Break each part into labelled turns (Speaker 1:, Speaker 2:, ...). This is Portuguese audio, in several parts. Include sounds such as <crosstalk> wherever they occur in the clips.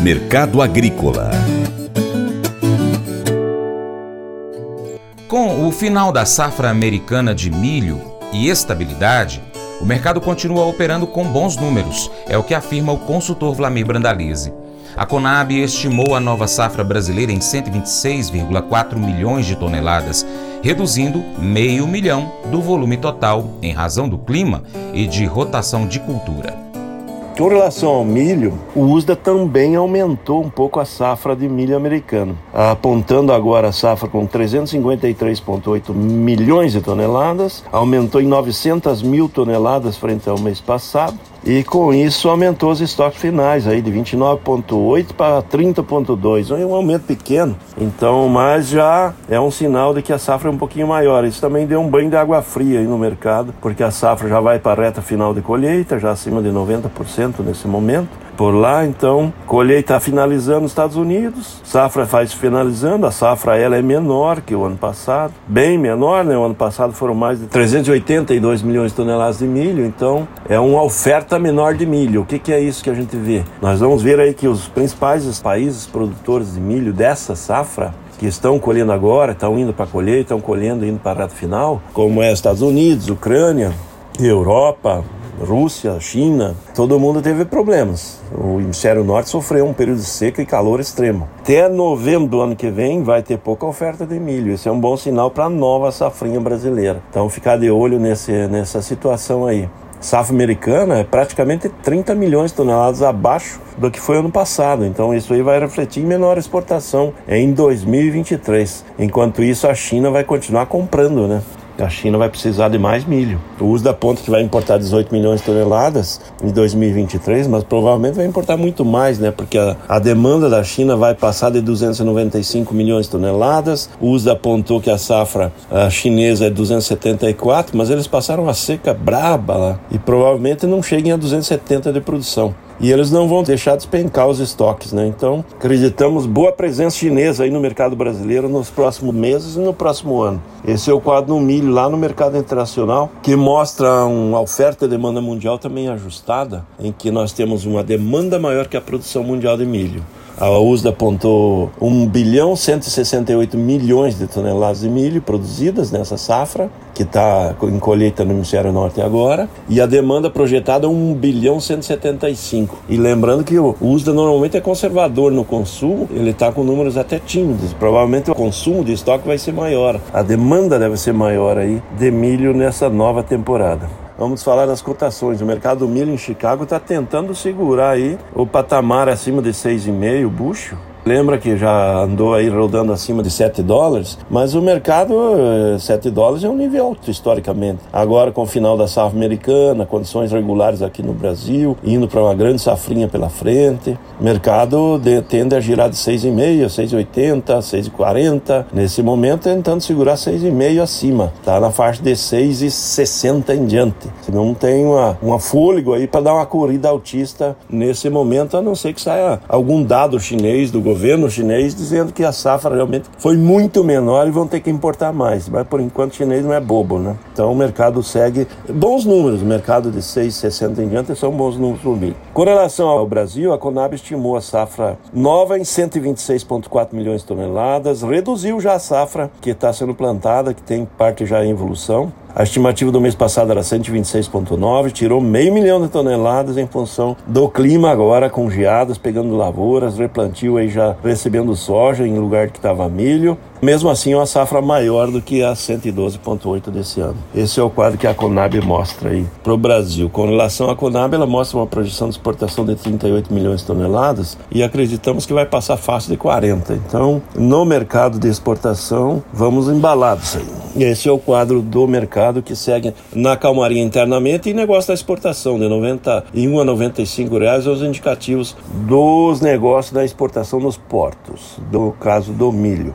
Speaker 1: Mercado Agrícola
Speaker 2: Com o final da safra americana de milho e estabilidade, o mercado continua operando com bons números, é o que afirma o consultor Vlamir Brandalize. A Conab estimou a nova safra brasileira em 126,4 milhões de toneladas, reduzindo meio milhão do volume total em razão do clima e de rotação de cultura.
Speaker 3: Com relação ao milho, o USDA também aumentou um pouco a safra de milho americano, apontando agora a safra com 353,8 milhões de toneladas, aumentou em 900 mil toneladas frente ao mês passado, e com isso aumentou os estoques finais aí de 29.8 para 30.2, é um aumento pequeno. Então, mas já é um sinal de que a safra é um pouquinho maior. Isso também deu um banho de água fria aí no mercado, porque a safra já vai para a reta final de colheita, já acima de 90% nesse momento por lá, então colheita finalizando nos Estados Unidos, safra faz finalizando, a safra ela é menor que o ano passado, bem menor, né? O ano passado foram mais de 382 milhões de toneladas de milho, então é uma oferta menor de milho. O que, que é isso que a gente vê? Nós vamos ver aí que os principais países produtores de milho dessa safra que estão colhendo agora, estão indo para colher, estão colhendo indo para a reta final, como é Estados Unidos, Ucrânia, Europa, Rússia, China, todo mundo teve problemas. O hemisfério norte sofreu um período de seca e calor extremo. Até novembro do ano que vem vai ter pouca oferta de milho. Esse é um bom sinal para a nova safrinha brasileira. Então ficar de olho nesse, nessa situação aí. Safra americana é praticamente 30 milhões de toneladas abaixo do que foi ano passado. Então isso aí vai refletir em menor exportação em 2023. Enquanto isso, a China vai continuar comprando, né? A China vai precisar de mais milho. O uso da ponta que vai importar 18 milhões de toneladas em 2023, mas provavelmente vai importar muito mais, né? Porque a, a demanda da China vai passar de 295 milhões de toneladas. O uso apontou que a safra a chinesa é 274, mas eles passaram a seca braba lá e provavelmente não cheguem a 270 de produção e eles não vão deixar despencar os estoques, né? Então, acreditamos boa presença chinesa aí no mercado brasileiro nos próximos meses e no próximo ano. Esse é o quadro no milho lá no mercado internacional, que mostra uma oferta e demanda mundial também ajustada, em que nós temos uma demanda maior que a produção mundial de milho. A USDA apontou 1 bilhão 168 milhões de toneladas de milho produzidas nessa safra, que está em colheita no hemisfério norte agora, e a demanda projetada é 1 bilhão 175. E lembrando que o USDA normalmente é conservador no consumo, ele está com números até tímidos. Provavelmente o consumo de estoque vai ser maior, a demanda deve ser maior aí de milho nessa nova temporada. Vamos falar das cotações. O mercado do milho em Chicago está tentando segurar aí o patamar acima de 6,5 bucho Lembra que já andou aí rodando acima de 7 dólares, mas o mercado, 7 eh, dólares é um nível alto historicamente. Agora, com o final da safra americana, condições regulares aqui no Brasil, indo para uma grande safrinha pela frente, o mercado de, tende a girar de 6,5, 6,80, 6,40. Nesse momento, tentando segurar 6,5 acima. Está na faixa de 6,60 em diante. Não tem uma, uma fôlego aí para dar uma corrida altista nesse momento, a não ser que saia algum dado chinês do governo governo chinês dizendo que a safra realmente foi muito menor e vão ter que importar mais. Mas por enquanto o chinês não é bobo, né? Então o mercado segue bons números. O mercado de 6,60 em diante são bons números por milho. Com relação ao Brasil, a Conab estimou a safra nova em 126,4 milhões de toneladas, reduziu já a safra que está sendo plantada, que tem parte já em evolução. A estimativa do mês passado era 126,9, tirou meio milhão de toneladas em função do clima agora, com geadas, pegando lavouras, replantio aí já recebendo soja em lugar que estava milho. Mesmo assim, uma safra maior do que a 112,8 desse ano. Esse é o quadro que a Conab mostra aí para o Brasil. Com relação à Conab, ela mostra uma projeção de exportação de 38 milhões de toneladas e acreditamos que vai passar fácil de 40. Então, no mercado de exportação, vamos embalados aí. Esse é o quadro do mercado que segue na calmaria internamente e negócio da exportação, de 91 a 95 reais os indicativos dos negócios da exportação nos portos, do caso do milho.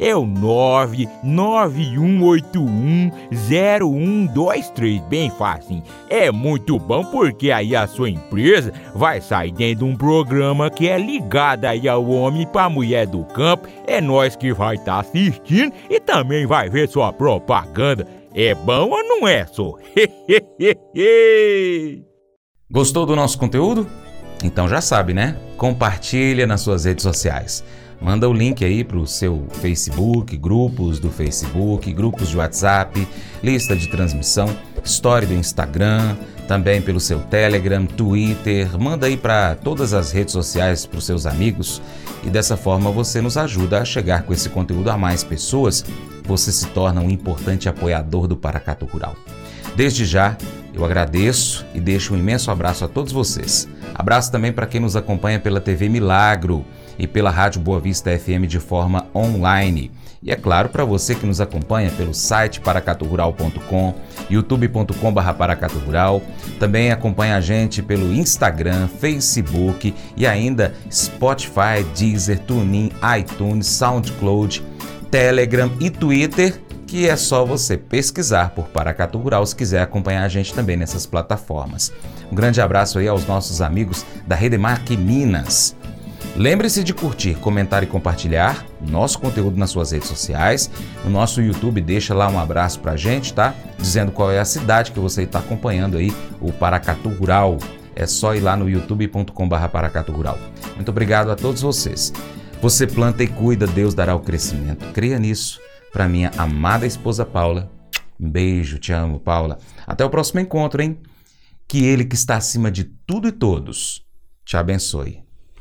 Speaker 4: é o 991810123, bem fácil. É muito bom porque aí a sua empresa vai sair dentro de um programa que é ligado aí ao homem para a mulher do campo. É nós que vai estar tá assistindo e também vai ver sua propaganda. É bom ou não é, só? <laughs>
Speaker 2: Gostou do nosso conteúdo? Então já sabe, né? Compartilha nas suas redes sociais. Manda o link aí para o seu Facebook, grupos do Facebook, grupos de WhatsApp, lista de transmissão, story do Instagram, também pelo seu Telegram, Twitter. Manda aí para todas as redes sociais para os seus amigos e dessa forma você nos ajuda a chegar com esse conteúdo a mais pessoas. Você se torna um importante apoiador do Paracato Rural. Desde já, eu agradeço e deixo um imenso abraço a todos vocês. Abraço também para quem nos acompanha pela TV Milagro e pela Rádio Boa Vista FM de forma online. E é claro, para você que nos acompanha pelo site paracaturural.com, youtube.com.br também acompanha a gente pelo Instagram, Facebook e ainda Spotify, Deezer, TuneIn, iTunes, SoundCloud, Telegram e Twitter que é só você pesquisar por Paracatu Rural se quiser acompanhar a gente também nessas plataformas. Um grande abraço aí aos nossos amigos da Redemark Minas. Lembre-se de curtir, comentar e compartilhar nosso conteúdo nas suas redes sociais. No nosso YouTube, deixa lá um abraço pra gente, tá? Dizendo qual é a cidade que você está acompanhando aí, o Paracatu Rural. É só ir lá no youtube.com.br Paracatu Rural. Muito obrigado a todos vocês. Você planta e cuida, Deus dará o crescimento. Creia nisso para minha amada esposa Paula. Beijo, te amo, Paula. Até o próximo encontro, hein? Que Ele que está acima de tudo e todos te abençoe.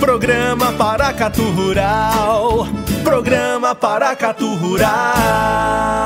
Speaker 5: Programa Paracatu Rural. Programa Paracatu Rural.